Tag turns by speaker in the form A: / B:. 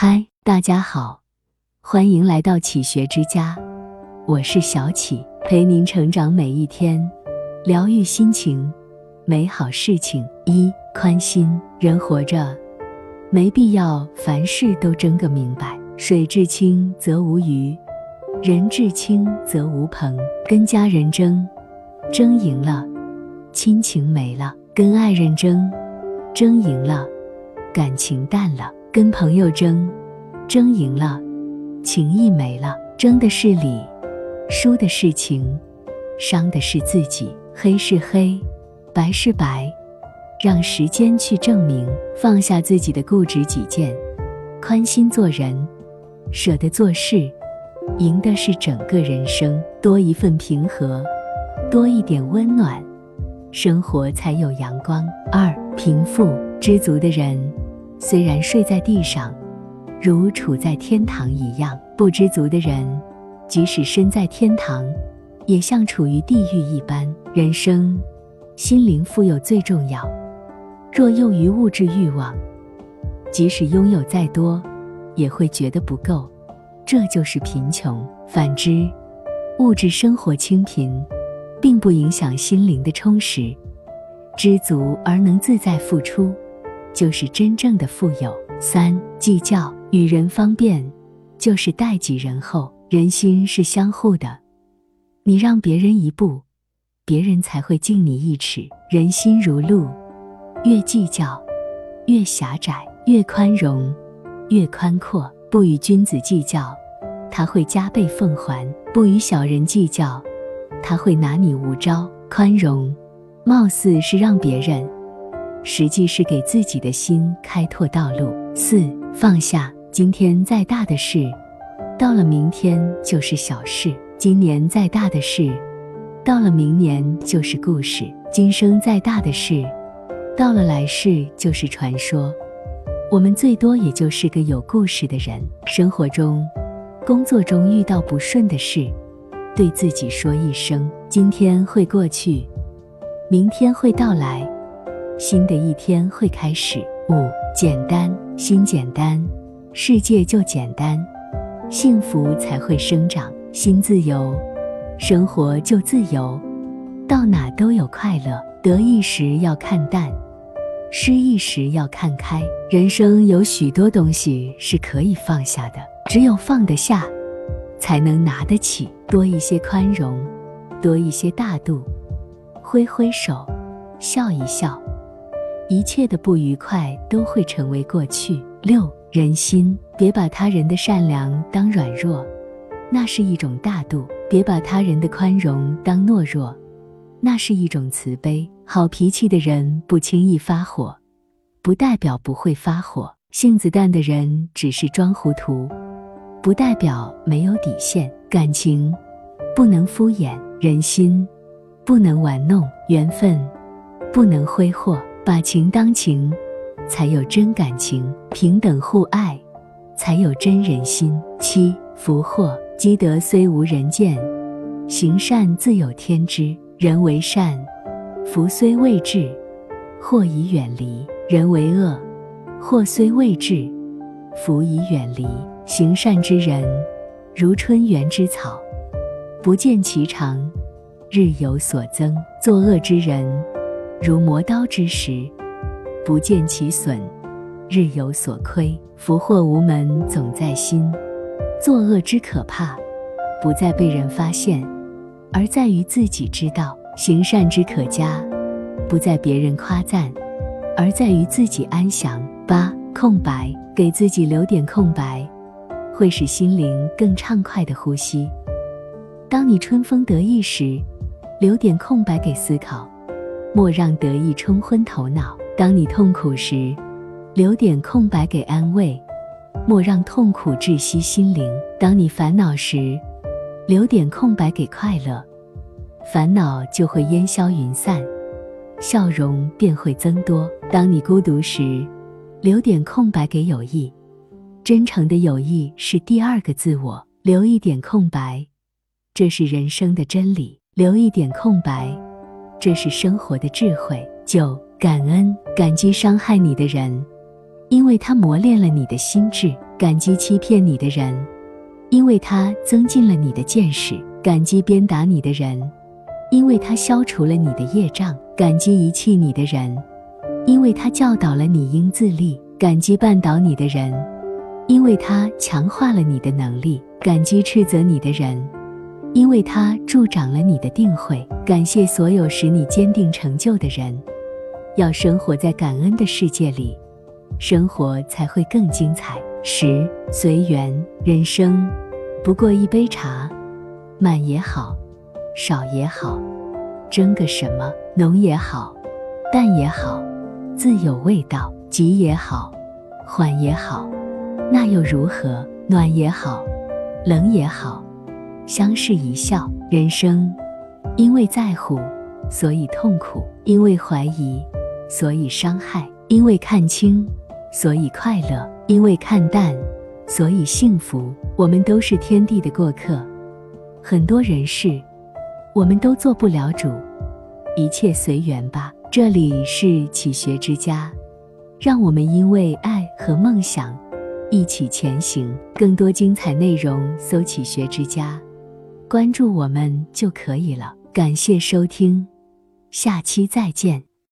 A: 嗨，大家好，欢迎来到启学之家，我是小启，陪您成长每一天，疗愈心情，美好事情。一宽心，人活着没必要凡事都争个明白。水至清则无鱼，人至清则无朋。跟家人争，争赢了，亲情没了；跟爱人争，争赢了，感情淡了。跟朋友争，争赢了，情谊没了。争的是理，输的是情，伤的是自己。黑是黑，白是白，让时间去证明。放下自己的固执己见，宽心做人，舍得做事，赢的是整个人生。多一份平和，多一点温暖，生活才有阳光。二贫富知足的人。虽然睡在地上，如处在天堂一样；不知足的人，即使身在天堂，也像处于地狱一般。人生，心灵富有最重要。若囿于物质欲望，即使拥有再多，也会觉得不够，这就是贫穷。反之，物质生活清贫，并不影响心灵的充实。知足而能自在付出。就是真正的富有。三计较与人方便，就是待己仁厚。人心是相互的，你让别人一步，别人才会敬你一尺。人心如路，越计较越狭窄，越宽容越宽阔。不与君子计较，他会加倍奉还；不与小人计较，他会拿你无招。宽容，貌似是让别人。实际是给自己的心开拓道路。四放下，今天再大的事，到了明天就是小事；今年再大的事，到了明年就是故事；今生再大的事，到了来世就是传说。我们最多也就是个有故事的人。生活中、工作中遇到不顺的事，对自己说一声：今天会过去，明天会到来。新的一天会开始。五、简单，心简单，世界就简单，幸福才会生长。心自由，生活就自由，到哪都有快乐。得意时要看淡，失意时要看开。人生有许多东西是可以放下的，只有放得下，才能拿得起。多一些宽容，多一些大度，挥挥手，笑一笑。一切的不愉快都会成为过去。六人心，别把他人的善良当软弱，那是一种大度；别把他人的宽容当懦弱，那是一种慈悲。好脾气的人不轻易发火，不代表不会发火；性子淡的人只是装糊涂，不代表没有底线。感情不能敷衍，人心不能玩弄，缘分不能挥霍。把情当情，才有真感情；平等互爱，才有真人心。七福祸积德虽无人见，行善自有天知。人为善，福虽未至，祸已远离；人为恶，祸虽未至，福已远离。行善之人，如春园之草，不见其长，日有所增；作恶之人，如磨刀之石，不见其损，日有所亏。福祸无门，总在心。作恶之可怕，不在被人发现，而在于自己知道；行善之可嘉，不在别人夸赞，而在于自己安详。八空白，给自己留点空白，会使心灵更畅快的呼吸。当你春风得意时，留点空白给思考。莫让得意冲昏头脑。当你痛苦时，留点空白给安慰；莫让痛苦窒息心灵。当你烦恼时，留点空白给快乐，烦恼就会烟消云散，笑容便会增多。当你孤独时，留点空白给友谊，真诚的友谊是第二个自我。留一点空白，这是人生的真理。留一点空白。这是生活的智慧。九，感恩，感激伤害你的人，因为他磨练了你的心智。感激欺骗你的人，因为他增进了你的见识；感激鞭打你的人，因为他消除了你的业障；感激遗弃你的人，因为他教导了你应自立；感激绊倒你的人，因为他强化了你的能力；感激斥责你的人，因为他助长了你的定慧。感谢所有使你坚定成就的人。要生活在感恩的世界里，生活才会更精彩。十随缘，人生不过一杯茶，满也好，少也好，争个什么？浓也好，淡也好，自有味道。急也好，缓也好，那又如何？暖也好，冷也好，相视一笑。人生因为在乎，所以痛苦；因为怀疑。所以伤害，因为看清，所以快乐；因为看淡，所以幸福。我们都是天地的过客，很多人事，我们都做不了主，一切随缘吧。这里是启学之家，让我们因为爱和梦想一起前行。更多精彩内容，搜“启学之家”，关注我们就可以了。感谢收听，下期再见。